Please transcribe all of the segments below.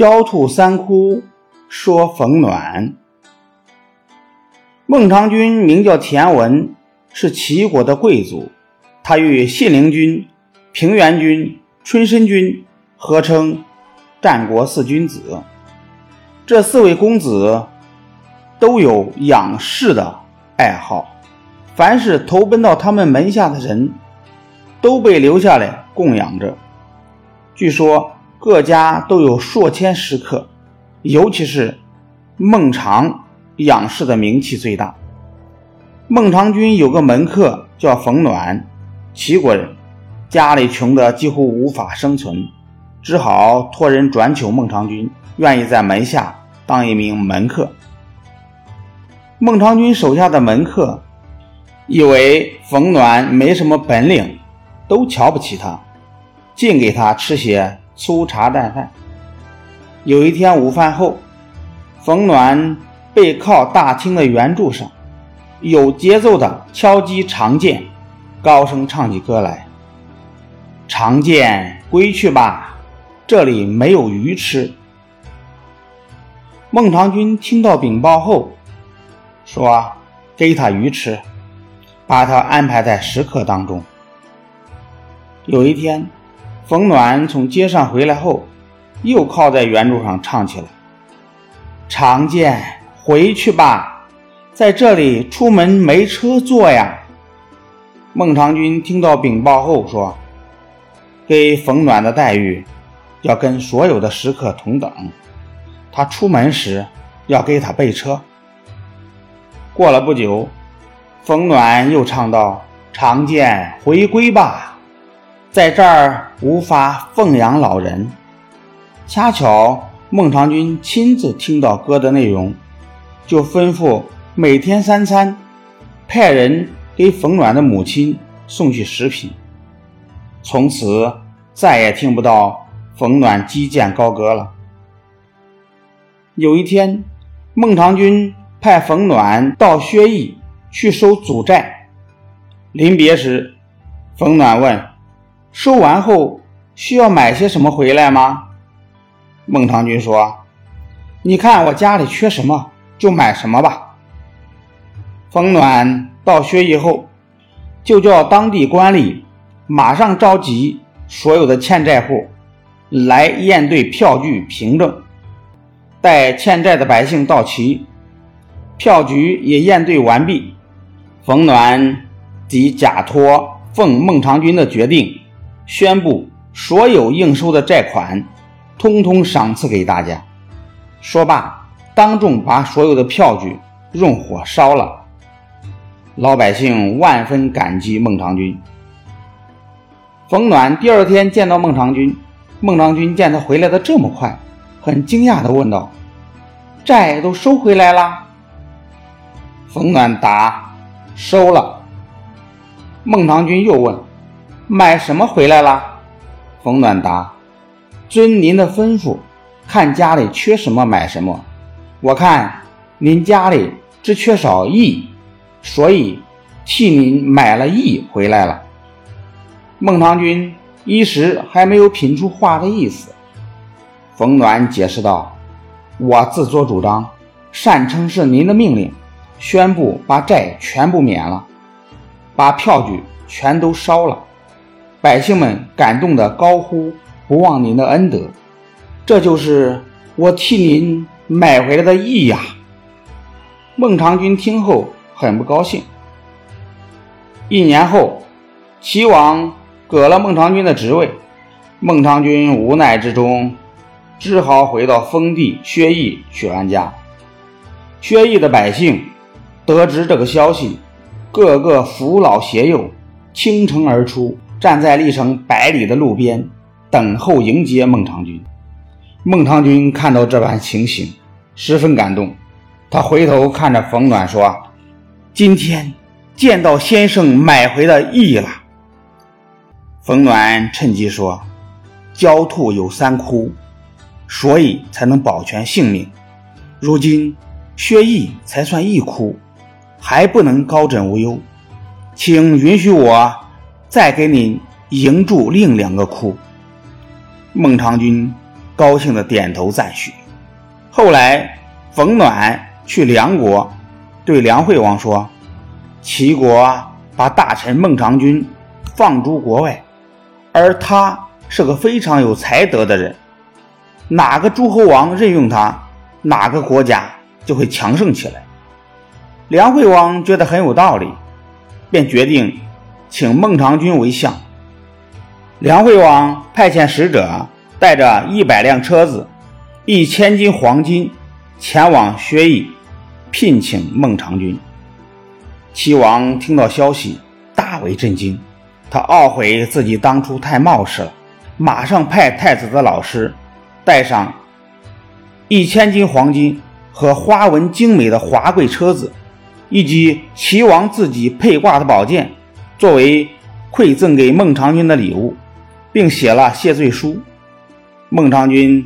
焦兔三哭说冯暖。孟尝君名叫田文，是齐国的贵族。他与信陵君、平原君、春申君合称战国四君子。这四位公子都有养士的爱好，凡是投奔到他们门下的人，都被留下来供养着。据说各家都有数千食客，尤其是孟尝养士的名气最大。孟尝君有个门客叫冯暖。齐国人家里穷得几乎无法生存，只好托人转求孟尝君，愿意在门下当一名门客。孟尝君手下的门客以为冯暖没什么本领，都瞧不起他，净给他吃些粗茶淡饭。有一天午饭后，冯暖背靠大厅的圆柱上，有节奏地敲击长剑。高声唱起歌来：“长剑归去吧，这里没有鱼吃。”孟尝君听到禀报后，说：“给他鱼吃，把他安排在食客当中。”有一天，冯暖从街上回来后，又靠在圆柱上唱起来：“长剑回去吧，在这里出门没车坐呀。”孟尝君听到禀报后说：“给冯暖的待遇要跟所有的食客同等，他出门时要给他备车。”过了不久，冯暖又唱道：“长剑回归吧，在这儿无法奉养老人。”恰巧孟尝君亲自听到歌的内容，就吩咐每天三餐派人。给冯暖的母亲送去食品，从此再也听不到冯暖击剑高歌了。有一天，孟尝君派冯暖到薛邑去收祖债，临别时，冯暖问：“收完后需要买些什么回来吗？”孟尝君说：“你看我家里缺什么，就买什么吧。”冯暖。到薛邑后，就叫当地官吏马上召集所有的欠债户来验对票据凭证。待欠债的百姓到齐，票据也验对完毕，冯暖即假托奉孟尝君的决定，宣布所有应收的债款，通通赏赐给大家。说罢，当众把所有的票据用火烧了。老百姓万分感激孟尝君。冯暖第二天见到孟尝君，孟尝君见他回来的这么快，很惊讶地问道：“债都收回来了？”冯暖答：“收了。”孟尝君又问：“买什么回来了？”冯暖答：“遵您的吩咐，看家里缺什么买什么。我看您家里只缺少义。”所以，替您买了义回来了。孟尝君一时还没有品出话的意思。冯暖解释道：“我自作主张，擅称是您的命令，宣布把债全部免了，把票据全都烧了。百姓们感动的高呼不忘您的恩德，这就是我替您买回来的义呀。”孟尝君听后。很不高兴。一年后，齐王革了孟尝君的职位，孟尝君无奈之中，只好回到封地薛邑去安家。薛邑的百姓得知这个消息，个个扶老携幼，倾城而出，站在离城百里的路边，等候迎接孟尝君。孟尝君看到这般情形，十分感动，他回头看着冯暖说。今天见到先生买回的义了。冯暖趁机说：“狡兔有三窟，所以才能保全性命。如今薛邑才算一窟，还不能高枕无忧，请允许我再给你营筑另两个窟。”孟尝君高兴的点头赞许。后来，冯暖去梁国，对梁惠王说：“齐国把大臣孟尝君放逐国外，而他是个非常有才德的人，哪个诸侯王任用他，哪个国家就会强盛起来。”梁惠王觉得很有道理，便决定请孟尝君为相。梁惠王派遣使者，带着一百辆车子。一千斤黄金前往薛邑聘请孟尝君。齐王听到消息，大为震惊，他懊悔自己当初太冒失了，马上派太子的老师带上一千斤黄金和花纹精美的华贵车子，以及齐王自己佩挂的宝剑，作为馈赠给孟尝君的礼物，并写了谢罪书。孟尝君。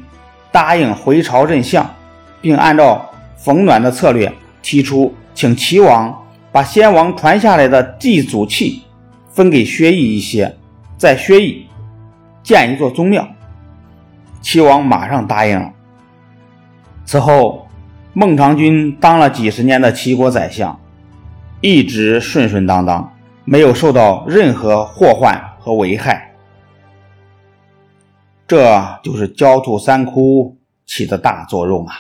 答应回朝认相，并按照冯暖的策略提出，请齐王把先王传下来的祭祖器分给薛邑一些，在薛邑建一座宗庙。齐王马上答应了。此后，孟尝君当了几十年的齐国宰相，一直顺顺当当，没有受到任何祸患和危害。这就是焦土三窟起的大作用啊！